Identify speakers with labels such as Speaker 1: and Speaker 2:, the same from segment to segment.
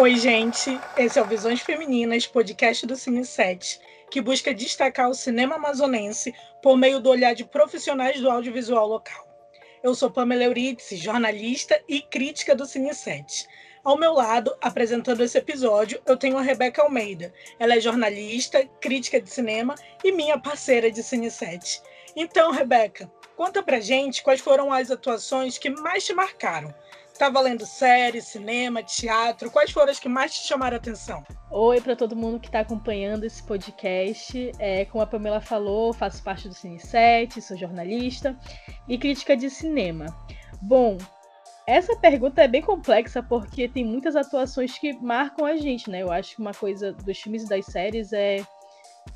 Speaker 1: Oi, gente. Esse é o Visões Femininas, podcast do Cine 7, que busca destacar o cinema amazonense por meio do olhar de profissionais do audiovisual local. Eu sou Pamela Euridice, jornalista e crítica do Cine 7. Ao meu lado, apresentando esse episódio, eu tenho a Rebeca Almeida. Ela é jornalista, crítica de cinema e minha parceira de Cine 7. Então, Rebeca, conta pra gente quais foram as atuações que mais te marcaram Tá valendo série, cinema, teatro? Quais foram as que mais te chamaram a atenção?
Speaker 2: Oi para todo mundo que está acompanhando esse podcast. É, como a Pamela falou, faço parte do Cine 7, sou jornalista e crítica de cinema. Bom, essa pergunta é bem complexa porque tem muitas atuações que marcam a gente, né? Eu acho que uma coisa dos filmes e das séries é,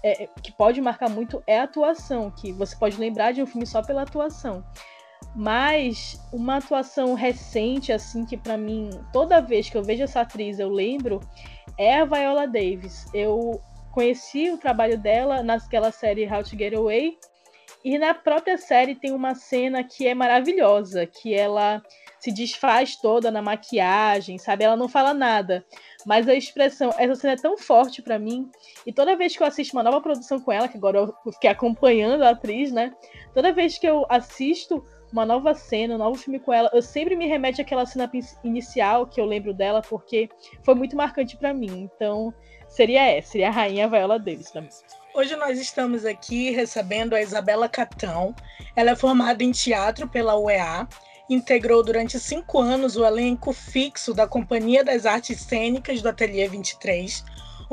Speaker 2: é que pode marcar muito é a atuação, que você pode lembrar de um filme só pela atuação. Mas uma atuação recente, assim, que para mim, toda vez que eu vejo essa atriz, eu lembro, é a Viola Davis. Eu conheci o trabalho dela naquela série How to Get Away. E na própria série tem uma cena que é maravilhosa, que ela se desfaz toda na maquiagem, sabe? Ela não fala nada, mas a expressão, essa cena é tão forte para mim. E toda vez que eu assisto uma nova produção com ela, que agora eu fiquei acompanhando a atriz, né? Toda vez que eu assisto uma nova cena, um novo filme com ela, eu sempre me remete àquela cena inicial que eu lembro dela, porque foi muito marcante para mim. Então, seria essa, seria a rainha Viola Davis mim.
Speaker 1: Hoje nós estamos aqui recebendo a Isabela Catão. Ela é formada em teatro pela UEA, integrou durante cinco anos o elenco fixo da Companhia das Artes Cênicas do Ateliê 23,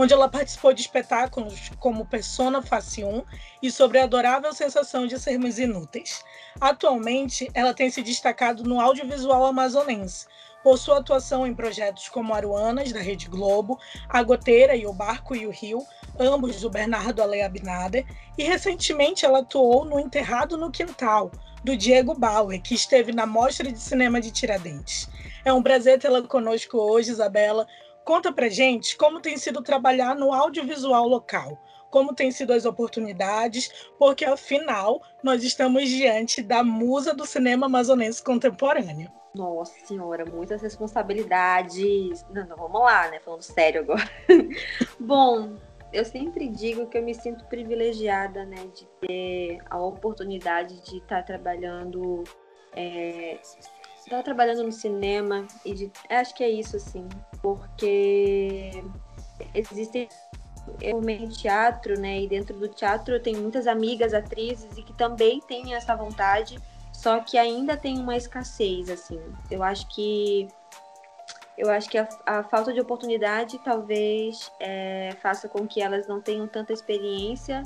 Speaker 1: onde ela participou de espetáculos como Persona Face 1 e sobre a adorável sensação de sermos inúteis. Atualmente, ela tem se destacado no audiovisual amazonense, por sua atuação em projetos como Aruanas, da Rede Globo, A Goteira e o Barco e o Rio, ambos do Bernardo Ale Abinader, e recentemente ela atuou no Enterrado no Quintal, do Diego Bauer, que esteve na Mostra de Cinema de Tiradentes. É um prazer tê-la conosco hoje, Isabela. Conta pra gente como tem sido trabalhar no audiovisual local, como têm sido as oportunidades, porque afinal nós estamos diante da musa do cinema amazonense contemporâneo.
Speaker 3: Nossa senhora, muitas responsabilidades. Não, não, vamos lá, né? Falando sério agora. Bom, eu sempre digo que eu me sinto privilegiada, né, de ter a oportunidade de estar trabalhando é, estar trabalhando no cinema e de, acho que é isso assim, porque existem eu em teatro, né? E dentro do teatro eu tenho muitas amigas atrizes e que também têm essa vontade, só que ainda tem uma escassez, assim. Eu acho que eu acho que a, a falta de oportunidade talvez é, faça com que elas não tenham tanta experiência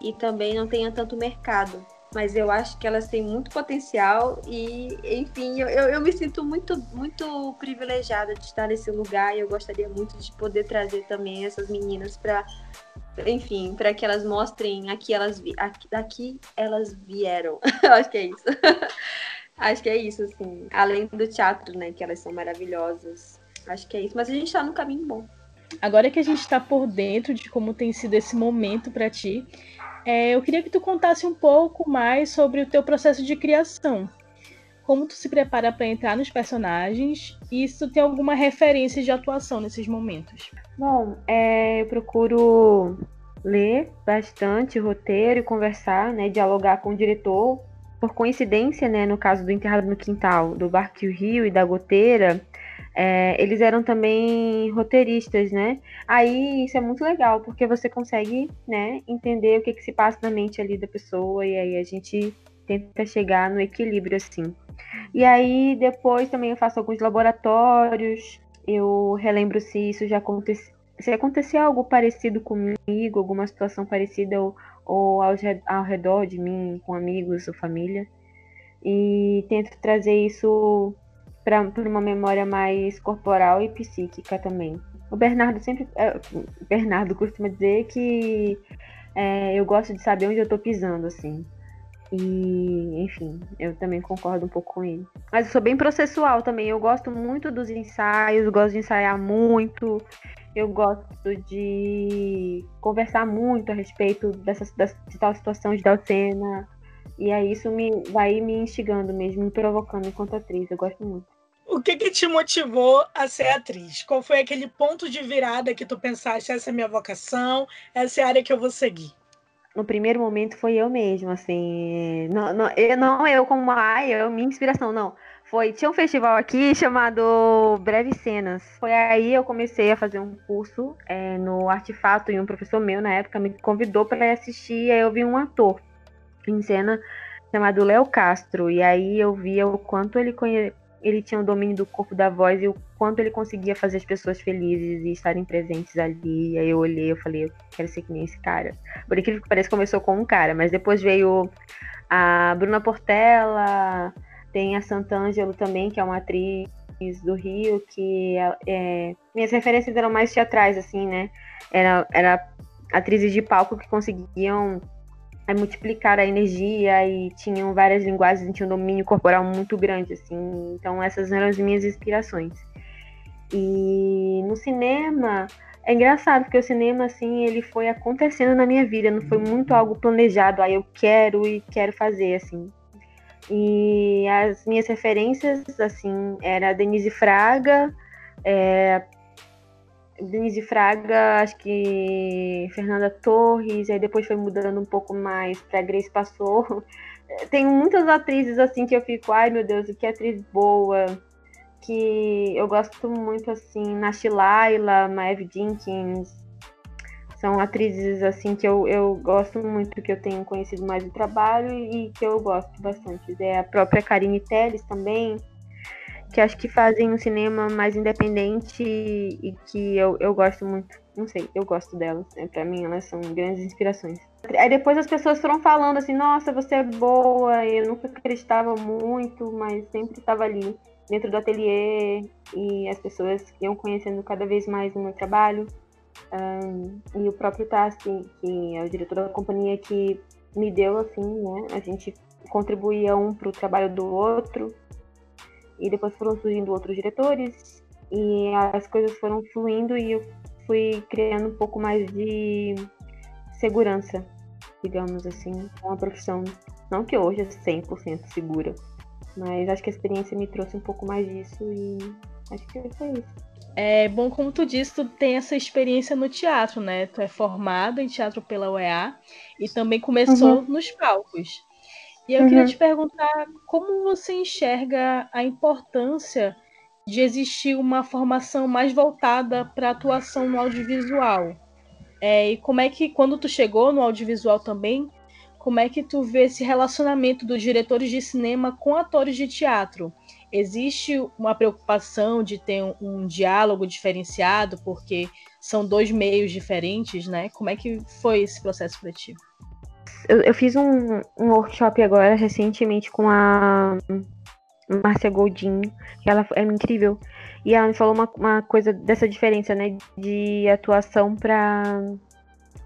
Speaker 3: e também não tenham tanto mercado mas eu acho que elas têm muito potencial e, enfim, eu, eu, me sinto muito, muito privilegiada de estar nesse lugar e eu gostaria muito de poder trazer também essas meninas para, enfim, para que elas mostrem aqui elas, aqui, aqui elas vieram. acho que é isso. acho que é isso, assim. Além do teatro, né, que elas são maravilhosas. Acho que é isso, mas a gente está no caminho bom.
Speaker 2: Agora que a gente está por dentro de como tem sido esse momento para ti, é, eu queria que tu contasse um pouco mais sobre o teu processo de criação. Como tu se prepara para entrar nos personagens e se tu tem alguma referência de atuação nesses momentos.
Speaker 3: Bom, é, eu procuro ler bastante roteiro e conversar, né, dialogar com o diretor. Por coincidência, né, no caso do Enterrado no Quintal, do Barco Rio e da Goteira, é, eles eram também roteiristas, né? Aí isso é muito legal, porque você consegue, né, entender o que, que se passa na mente ali da pessoa, e aí a gente tenta chegar no equilíbrio, assim. E aí depois também eu faço alguns laboratórios, eu relembro se isso já aconteceu, se acontecia algo parecido comigo, alguma situação parecida ou, ou ao, ao redor de mim, com amigos ou família. E tento trazer isso para uma memória mais corporal e psíquica também. O Bernardo sempre. É, Bernardo costuma dizer que é, eu gosto de saber onde eu tô pisando, assim. E, enfim, eu também concordo um pouco com ele. Mas eu sou bem processual também. Eu gosto muito dos ensaios, gosto de ensaiar muito. Eu gosto de conversar muito a respeito dessa, dessa de tal situação de tal cena. E aí isso me vai me instigando mesmo, me provocando enquanto atriz. Eu gosto muito.
Speaker 1: O que, que te motivou a ser atriz? Qual foi aquele ponto de virada que tu pensaste, essa é minha vocação, essa é a área que eu vou seguir?
Speaker 3: No primeiro momento foi eu mesmo, assim, não, não, eu, não eu como ai, eu, minha inspiração, não. Foi, tinha um festival aqui chamado Breves Cenas. Foi aí eu comecei a fazer um curso é, no Artefato e um professor meu na época me convidou para assistir. Aí eu vi um ator em cena chamado Léo Castro. E aí eu via o quanto ele conhe... ele tinha o domínio do corpo da voz e o quanto ele conseguia fazer as pessoas felizes e estarem presentes ali. E aí eu olhei, eu falei, eu quero ser que nem esse cara. Por incrível que pareça, começou com um cara, mas depois veio a Bruna Portela, tem a Santângelo também, que é uma atriz do Rio, que é, é, minhas referências eram mais teatrais, assim, né? Era, era atrizes de palco que conseguiam é, multiplicar a energia e tinham várias linguagens tinham um domínio corporal muito grande, assim. Então essas eram as minhas inspirações. E no cinema é engraçado porque o cinema assim ele foi acontecendo na minha vida, não foi muito algo planejado. Aí eu quero e quero fazer assim. E as minhas referências assim era Denise Fraga, é, Denise Fraga, acho que Fernanda Torres, aí depois foi mudando um pouco mais para Grace Passou. Tem muitas atrizes assim que eu fico, ai meu Deus, que atriz boa, que eu gosto muito assim, Nash Laila, Maeve Jenkins, são atrizes assim que eu, eu gosto muito, que eu tenho conhecido mais o trabalho e que eu gosto bastante. É a própria Karine Telles também, que acho que fazem um cinema mais independente e que eu, eu gosto muito. Não sei, eu gosto delas. Né? Pra mim, elas são grandes inspirações. Aí depois as pessoas foram falando assim: nossa, você é boa. Eu nunca acreditava muito, mas sempre estava ali dentro do ateliê e as pessoas iam conhecendo cada vez mais o meu trabalho. Um, e o próprio Tassi, que é o diretor da companhia, que me deu assim, né? A gente contribuía um para o trabalho do outro e depois foram surgindo outros diretores e as coisas foram fluindo e eu fui criando um pouco mais de segurança, digamos assim, com a profissão. Não que hoje é 100% segura, mas acho que a experiência me trouxe um pouco mais disso e acho que foi isso.
Speaker 2: É bom, como tu disse, tu tem essa experiência no teatro, né? Tu é formada em teatro pela UEA e também começou uhum. nos palcos. E eu uhum. queria te perguntar como você enxerga a importância de existir uma formação mais voltada para atuação no audiovisual. É, e como é que, quando tu chegou no audiovisual também, como é que tu vê esse relacionamento dos diretores de cinema com atores de teatro? Existe uma preocupação de ter um, um diálogo diferenciado, porque são dois meios diferentes, né? Como é que foi esse processo para ti?
Speaker 3: Eu, eu fiz um, um workshop agora recentemente com a Márcia Goldinho, que ela é incrível. E ela me falou uma, uma coisa dessa diferença, né? De atuação para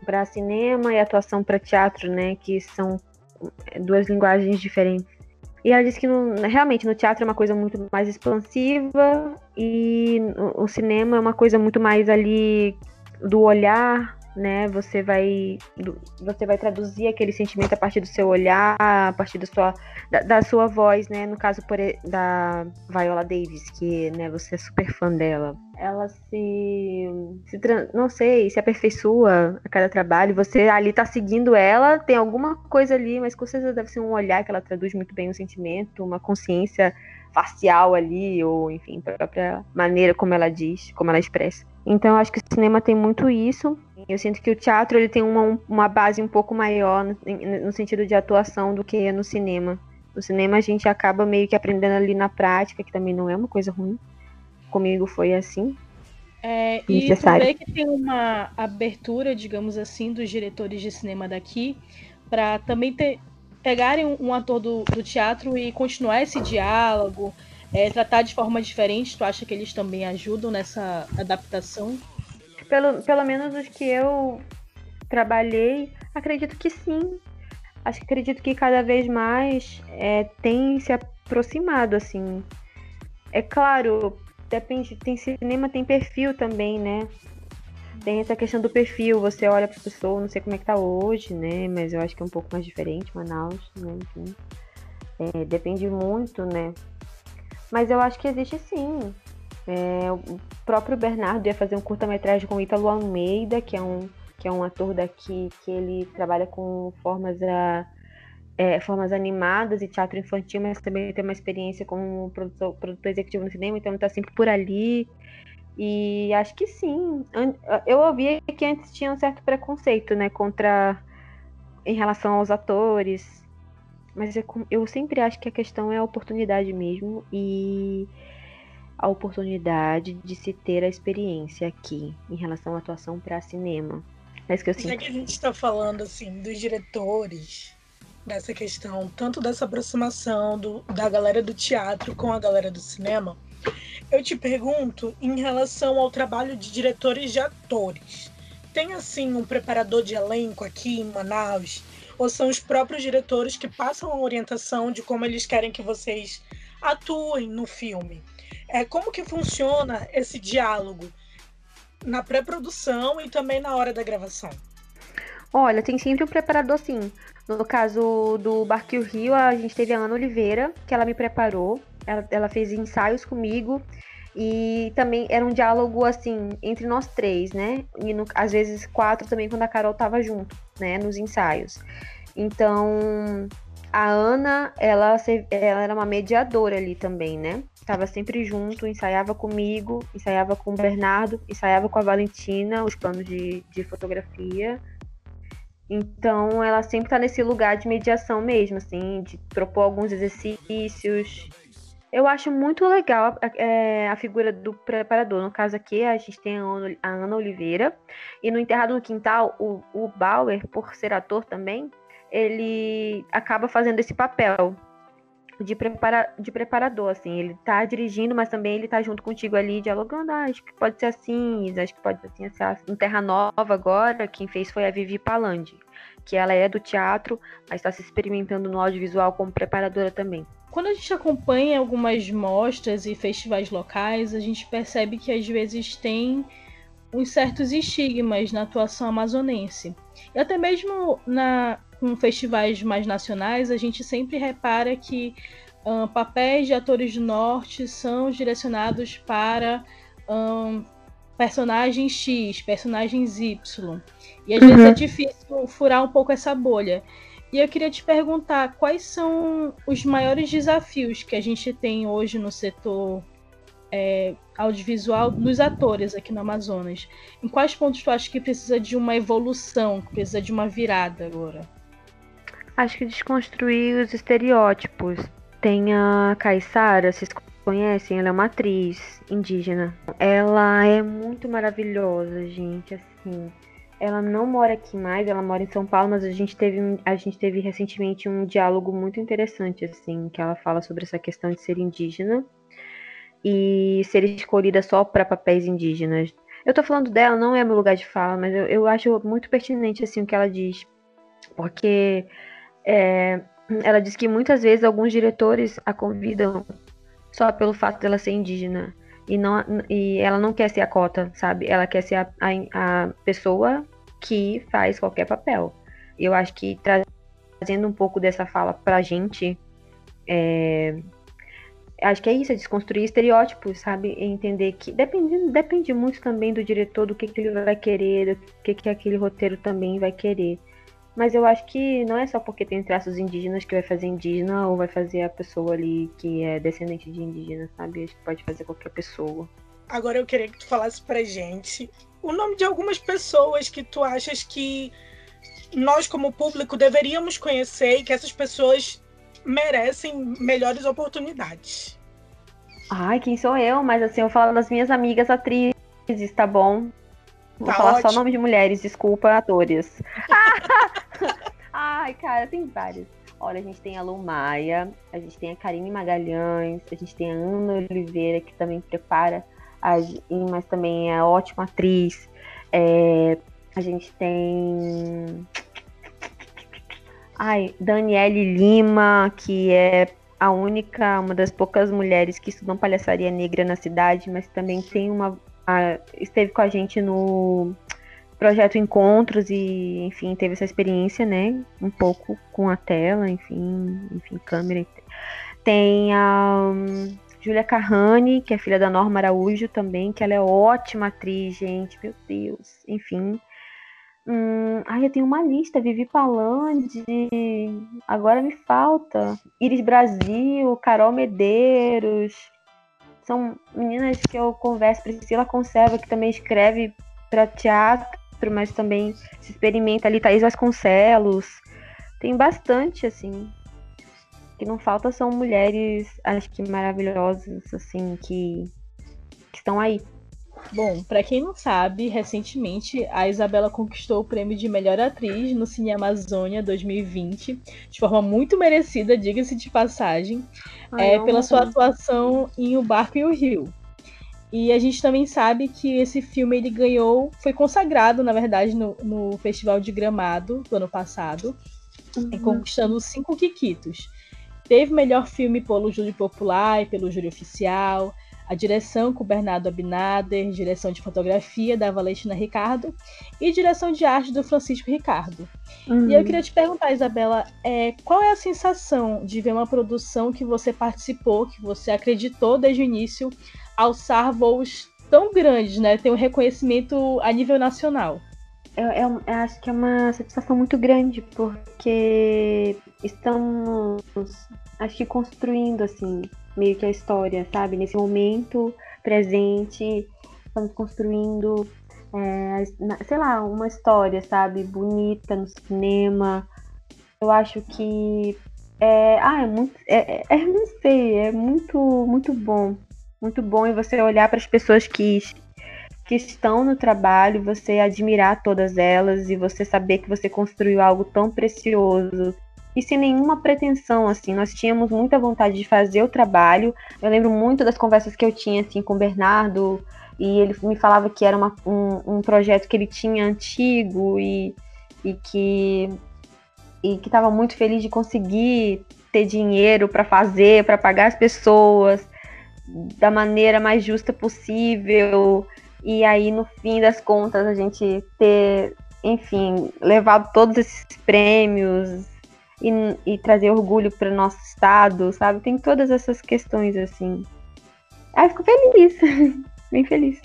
Speaker 3: para cinema e atuação para teatro, né? Que são duas linguagens diferentes. E ela disse que no, realmente no teatro é uma coisa muito mais expansiva e o cinema é uma coisa muito mais ali do olhar, né? Você vai você vai traduzir aquele sentimento a partir do seu olhar, a partir da sua da, da sua voz, né? No caso por, da Viola Davis, que né, você é super fã dela. Ela se, se não sei, se aperfeiçoa a cada trabalho. Você ali tá seguindo ela, tem alguma coisa ali, mas com certeza deve ser um olhar que ela traduz muito bem o sentimento, uma consciência facial ali, ou enfim, própria maneira como ela diz, como ela expressa. Então, eu acho que o cinema tem muito isso. Eu sinto que o teatro ele tem uma, uma base um pouco maior no, no sentido de atuação do que no cinema. No cinema a gente acaba meio que aprendendo ali na prática, que também não é uma coisa ruim. Comigo foi assim.
Speaker 2: É, e tu vê que tem uma abertura, digamos assim, dos diretores de cinema daqui para também ter, pegarem um, um ator do, do, teatro e continuar esse diálogo, é, tratar de forma diferente. Tu acha que eles também ajudam nessa adaptação?
Speaker 3: Pelo, pelo menos os que eu trabalhei, acredito que sim. Acho que acredito que cada vez mais é, tem se aproximado, assim. É claro, depende, tem cinema, tem perfil também, né? Tem essa questão do perfil, você olha pra pessoa, não sei como é que tá hoje, né? Mas eu acho que é um pouco mais diferente, Manaus, né? Enfim. É, depende muito, né? Mas eu acho que existe sim. É, o próprio Bernardo ia fazer um curta-metragem com Ítalo Almeida, que é um, que é um ator daqui que ele trabalha com formas, a, é, formas animadas e teatro infantil, mas também tem uma experiência como produtor, produtor executivo no cinema, então está sempre por ali. E acho que sim. Eu ouvi que antes tinha um certo preconceito, né, contra em relação aos atores. Mas eu, eu sempre acho que a questão é a oportunidade mesmo e a oportunidade de se ter a experiência aqui em relação à atuação para cinema. É isso que eu sinto.
Speaker 1: Já que a gente está falando assim dos diretores dessa questão, tanto dessa aproximação do, da galera do teatro com a galera do cinema, eu te pergunto em relação ao trabalho de diretores de atores. Tem assim um preparador de elenco aqui em Manaus? Ou são os próprios diretores que passam a orientação de como eles querem que vocês atuem no filme? É, como que funciona esse diálogo na pré-produção e também na hora da gravação?
Speaker 3: Olha, tem sempre um preparador sim. No caso do Barquio Rio, a gente teve a Ana Oliveira, que ela me preparou. Ela, ela fez ensaios comigo. E também era um diálogo, assim, entre nós três, né? E no, às vezes quatro também, quando a Carol tava junto, né? Nos ensaios. Então, a Ana, ela, ela era uma mediadora ali também, né? Tava sempre junto, ensaiava comigo, ensaiava com o Bernardo, ensaiava com a Valentina os planos de, de fotografia. Então, ela sempre tá nesse lugar de mediação mesmo, assim, de propor alguns exercícios, eu acho muito legal a, é, a, figura do preparador. No caso aqui, a gente tem a Ana Oliveira. E no Enterrado no Quintal, o, o, Bauer, por ser ator também, ele acaba fazendo esse papel de, prepara, de preparador, assim. Ele tá dirigindo, mas também ele tá junto contigo ali, dialogando. Ah, acho que pode ser assim, acho que pode ser assim, assim. Em Terra Nova agora, quem fez foi a Vivi Palandi, que ela é do teatro, mas está se experimentando no audiovisual como preparadora também.
Speaker 2: Quando a gente acompanha algumas mostras e festivais locais, a gente percebe que às vezes tem uns certos estigmas na atuação amazonense. E até mesmo na, com festivais mais nacionais, a gente sempre repara que um, papéis de atores do norte são direcionados para um, personagens X, personagens Y. E às uhum. vezes é difícil furar um pouco essa bolha. E eu queria te perguntar quais são os maiores desafios que a gente tem hoje no setor é, audiovisual dos atores aqui no Amazonas. Em quais pontos tu acha que precisa de uma evolução, que precisa de uma virada agora?
Speaker 3: Acho que desconstruir os estereótipos. Tem a Caissara, vocês conhecem? Ela é uma atriz indígena. Ela é muito maravilhosa, gente, assim ela não mora aqui mais, ela mora em São Paulo, mas a gente teve, a gente teve recentemente um diálogo muito interessante, assim, que ela fala sobre essa questão de ser indígena e ser escolhida só para papéis indígenas. Eu tô falando dela, não é meu lugar de fala, mas eu, eu acho muito pertinente, assim, o que ela diz, porque é, ela diz que muitas vezes alguns diretores a convidam só pelo fato dela ser indígena e, não, e ela não quer ser a cota, sabe? Ela quer ser a, a, a pessoa que faz qualquer papel. Eu acho que trazendo um pouco dessa fala pra gente, é, acho que é isso, é desconstruir estereótipos, sabe? E entender que depende, depende muito também do diretor, do que, que ele vai querer, do que, que aquele roteiro também vai querer. Mas eu acho que não é só porque tem traços indígenas que vai fazer indígena ou vai fazer a pessoa ali que é descendente de indígena, sabe? Acho que pode fazer qualquer pessoa.
Speaker 1: Agora eu queria que tu falasse pra gente o nome de algumas pessoas que tu achas que nós, como público, deveríamos conhecer e que essas pessoas merecem melhores oportunidades.
Speaker 3: Ai, quem sou eu? Mas assim, eu falo das minhas amigas atrizes, tá bom? Vou tá falar ótimo. só nome de mulheres, desculpa, atores. Ai, cara, tem vários. Olha, a gente tem a Lu Maia, a gente tem a Karine Magalhães, a gente tem a Ana Oliveira, que também prepara, a, mas também é ótima atriz. É, a gente tem. Ai, Daniele Lima, que é a única, uma das poucas mulheres que estudam palhaçaria negra na cidade, mas também tem uma esteve com a gente no projeto Encontros e, enfim, teve essa experiência, né? Um pouco com a tela, enfim, enfim, câmera. Tem a. Julia Carrani, que é filha da Norma Araújo também, que ela é ótima atriz, gente, meu Deus. Enfim. Hum, ai, eu tenho uma lista, Vivi Palandi, agora me falta. Iris Brasil, Carol Medeiros. São meninas que eu converso, Priscila Conserva, que também escreve para teatro, mas também se experimenta ali, Thaís Vasconcelos. Tem bastante, assim. O que não falta são mulheres, acho que maravilhosas, assim, que, que estão aí.
Speaker 2: Bom, para quem não sabe, recentemente a Isabela conquistou o prêmio de melhor atriz no Cine Amazônia 2020, de forma muito merecida, diga-se de passagem, Ai, é, pela sua atuação em O Barco e o Rio. E a gente também sabe que esse filme ele ganhou, foi consagrado, na verdade, no, no Festival de Gramado do ano passado, uhum. conquistando cinco Kikitos. Teve melhor filme pelo júri popular e pelo júri oficial, a direção com Bernardo Abinader, direção de fotografia da Valentina Ricardo e direção de arte do Francisco Ricardo. Uhum. E eu queria te perguntar, Isabela, é, qual é a sensação de ver uma produção que você participou, que você acreditou desde o início, alçar voos tão grandes, né? Ter um reconhecimento a nível nacional?
Speaker 3: Eu, eu, eu, acho que é uma satisfação muito grande, porque estamos, acho que construindo, assim, meio que a história, sabe? Nesse momento presente, estamos construindo, é, sei lá, uma história, sabe? Bonita no cinema. Eu acho que é, ah, é muito, é, é, é não sei, é muito, muito bom, muito bom e você olhar para as pessoas que que estão no trabalho, você admirar todas elas e você saber que você construiu algo tão precioso, e sem nenhuma pretensão, assim. Nós tínhamos muita vontade de fazer o trabalho. Eu lembro muito das conversas que eu tinha, assim, com o Bernardo, e ele me falava que era uma, um, um projeto que ele tinha antigo e, e que e que estava muito feliz de conseguir ter dinheiro para fazer, para pagar as pessoas da maneira mais justa possível. E aí, no fim das contas, a gente ter, enfim, levado todos esses prêmios, e, e trazer orgulho para o nosso estado, sabe? Tem todas essas questões assim. Ah, fico feliz, bem feliz.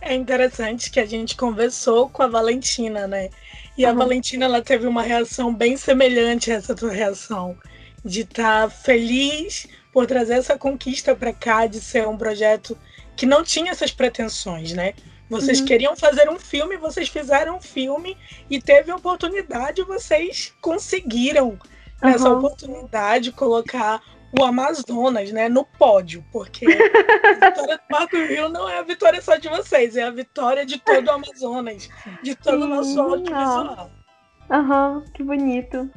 Speaker 1: É interessante que a gente conversou com a Valentina, né? E uhum. a Valentina ela teve uma reação bem semelhante a essa tua reação, de estar tá feliz por trazer essa conquista para cá, de ser um projeto que não tinha essas pretensões, né? Vocês uhum. queriam fazer um filme, vocês fizeram um filme e teve a oportunidade, vocês conseguiram nessa uhum. oportunidade colocar o Amazonas, né, no pódio, porque a vitória do Marco Rio não é a vitória só de vocês, é a vitória de todo o Amazonas, de todo Sim, o nosso audiovisual.
Speaker 3: Aham, uhum, que bonito.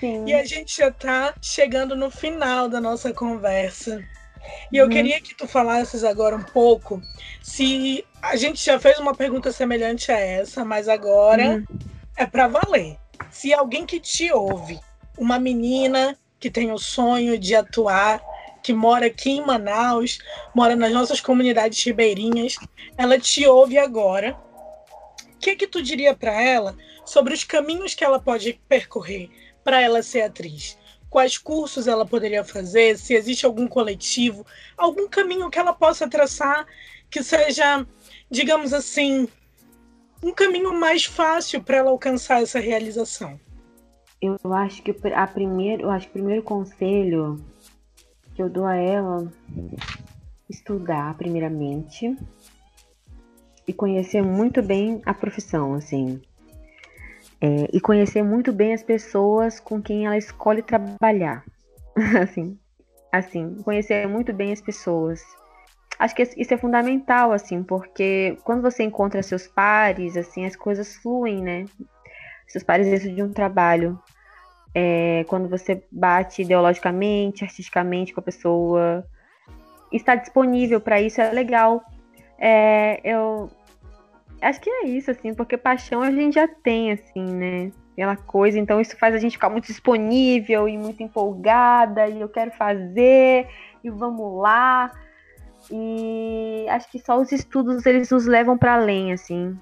Speaker 3: Sim.
Speaker 1: E a gente já está chegando no final da nossa conversa. E eu uhum. queria que tu falasses agora um pouco se a gente já fez uma pergunta semelhante a essa, mas agora uhum. é para valer. Se alguém que te ouve, uma menina que tem o sonho de atuar, que mora aqui em Manaus, mora nas nossas comunidades ribeirinhas, ela te ouve agora. O que que tu diria para ela sobre os caminhos que ela pode percorrer para ela ser atriz? quais cursos ela poderia fazer, se existe algum coletivo, algum caminho que ela possa traçar que seja, digamos assim, um caminho mais fácil para ela alcançar essa realização.
Speaker 3: Eu acho que a primeiro, eu acho que o primeiro conselho que eu dou a ela estudar primeiramente e conhecer muito bem a profissão, assim. É, e conhecer muito bem as pessoas com quem ela escolhe trabalhar. assim, assim, conhecer muito bem as pessoas. Acho que isso é fundamental, assim, porque quando você encontra seus pares, assim, as coisas fluem, né? Seus pares dentro de um trabalho. É, quando você bate ideologicamente, artisticamente com a pessoa, está disponível para isso é legal. É, eu Acho que é isso, assim, porque paixão a gente já tem, assim, né? Pela coisa, então isso faz a gente ficar muito disponível e muito empolgada, e eu quero fazer, e vamos lá. E acho que só os estudos eles nos levam para além, assim.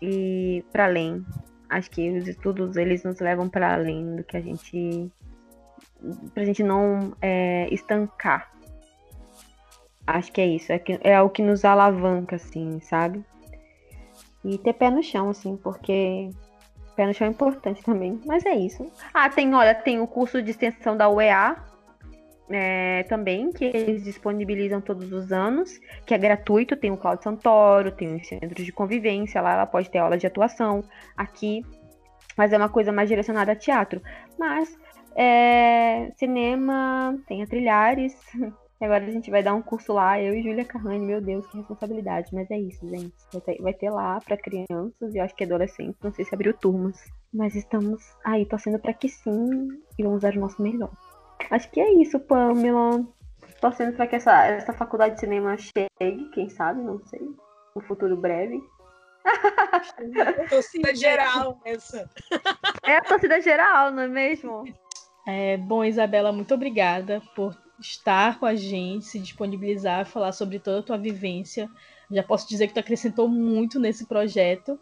Speaker 3: E para além. Acho que os estudos eles nos levam para além do que a gente pra gente não é, estancar. Acho que é isso, é, que, é o que nos alavanca, assim, sabe? E ter pé no chão, assim, porque pé no chão é importante também. Mas é isso. Ah, tem, olha, tem o curso de extensão da UEA é, também, que eles disponibilizam todos os anos, que é gratuito. Tem o Cláudio Santoro, tem os centros de convivência, lá ela pode ter aula de atuação. Aqui, mas é uma coisa mais direcionada a teatro. Mas é, cinema, tem a Trilhares. Agora a gente vai dar um curso lá, eu e Júlia Carrani, meu Deus, que responsabilidade. Mas é isso, gente. Vai ter, lá para crianças e acho que adolescentes. Não sei se abriu turmas. Mas estamos aí torcendo para que sim e vamos dar o nosso melhor. Acho que é isso, Pamela. Torcendo para que essa, essa faculdade de cinema chegue, quem sabe, não sei. No futuro breve.
Speaker 1: torcida geral, essa.
Speaker 3: É a torcida geral, não é mesmo?
Speaker 2: É, bom, Isabela, muito obrigada por estar com a gente, se disponibilizar, falar sobre toda a tua vivência. Já posso dizer que tu acrescentou muito nesse projeto.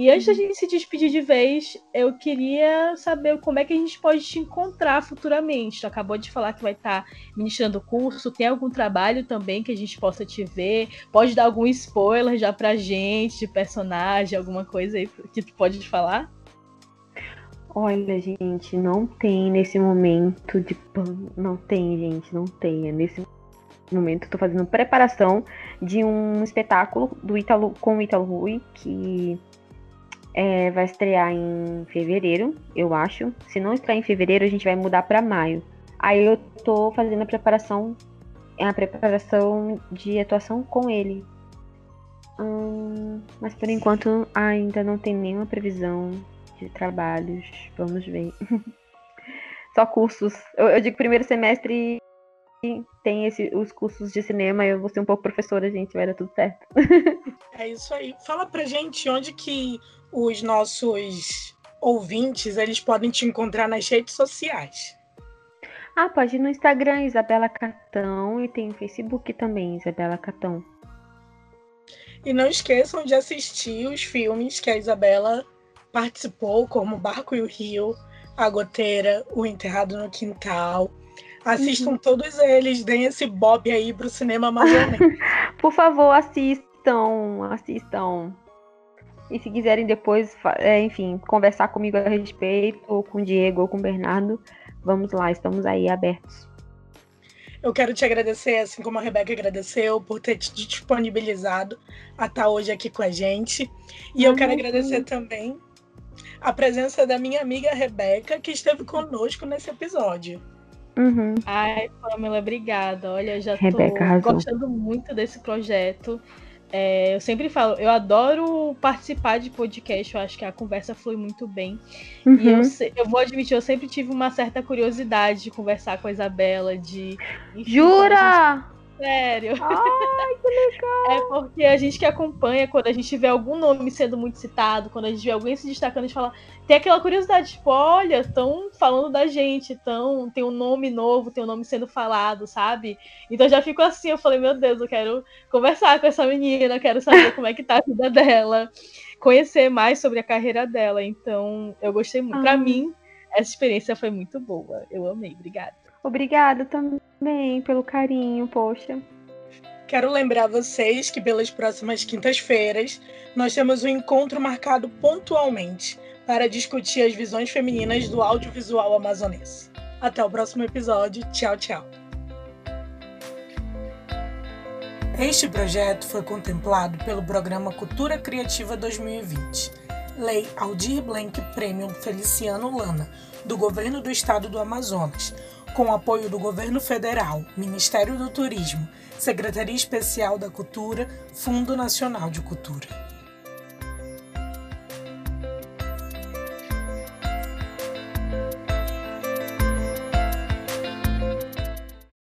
Speaker 2: E antes da gente se despedir de vez, eu queria saber como é que a gente pode te encontrar futuramente. Tu acabou de falar que vai estar ministrando o curso, tem algum trabalho também que a gente possa te ver? Pode dar algum spoiler já pra gente, de personagem, alguma coisa aí que tu pode falar?
Speaker 3: Olha, gente, não tem nesse momento de não tem, gente, não tem. É nesse momento tô fazendo preparação de um espetáculo do Italo com o Italo Rui que é, vai estrear em fevereiro, eu acho. Se não estrear em fevereiro, a gente vai mudar para maio. Aí eu tô fazendo a preparação, a preparação de atuação com ele. Hum, mas por enquanto ainda não tem nenhuma previsão de trabalhos. Vamos ver. Só cursos. Eu, eu, digo primeiro semestre tem esse, os cursos de cinema. Eu vou ser um pouco professora, gente. Vai dar tudo certo.
Speaker 1: é isso aí. Fala pra gente onde que os nossos ouvintes eles podem te encontrar nas redes sociais.
Speaker 3: Ah, pode ir no Instagram, Isabela Catão, e tem o Facebook também, Isabela Catão.
Speaker 1: E não esqueçam de assistir os filmes que a Isabela participou, como Barco e o Rio, A Goteira, O Enterrado no Quintal. Assistam uhum. todos eles, deem esse bob aí pro cinema amazonense.
Speaker 3: Por favor, assistam, assistam. E se quiserem depois, é, enfim, conversar comigo a respeito, ou com o Diego, ou com o Bernardo, vamos lá, estamos aí abertos.
Speaker 1: Eu quero te agradecer, assim como a Rebeca agradeceu, por ter te disponibilizado a estar hoje aqui com a gente. E eu quero agradecer também a presença da minha amiga Rebeca, que esteve conosco nesse episódio.
Speaker 2: Uhum. Ai, Pamela, obrigada. Olha, já Rebeca tô gostando muito desse projeto. É, eu sempre falo, eu adoro participar de podcast, eu acho que a conversa flui muito bem. Uhum. E eu, uhum. eu vou admitir, eu sempre tive uma certa curiosidade de conversar com a Isabela, de.
Speaker 3: Enfim, Jura?
Speaker 2: Sério.
Speaker 3: Ai, que legal.
Speaker 2: É porque a gente que acompanha, quando a gente vê algum nome sendo muito citado, quando a gente vê alguém se destacando, a gente fala. Tem aquela curiosidade, tipo, olha, estão falando da gente, tão, tem um nome novo, tem um nome sendo falado, sabe? Então já fico assim, eu falei, meu Deus, eu quero conversar com essa menina, quero saber como é que tá a vida dela, conhecer mais sobre a carreira dela. Então, eu gostei muito. Ah. Pra mim, essa experiência foi muito boa. Eu amei, obrigada.
Speaker 3: Obrigada também pelo carinho, poxa.
Speaker 1: Quero lembrar vocês que pelas próximas quintas-feiras nós temos um encontro marcado pontualmente para discutir as visões femininas do audiovisual amazonense. Até o próximo episódio. Tchau, tchau. Este projeto foi contemplado pelo programa Cultura Criativa 2020, Lei Aldir Blanc Premium Feliciano Lana, do Governo do Estado do Amazonas com apoio do Governo Federal, Ministério do Turismo, Secretaria Especial da Cultura, Fundo Nacional de Cultura.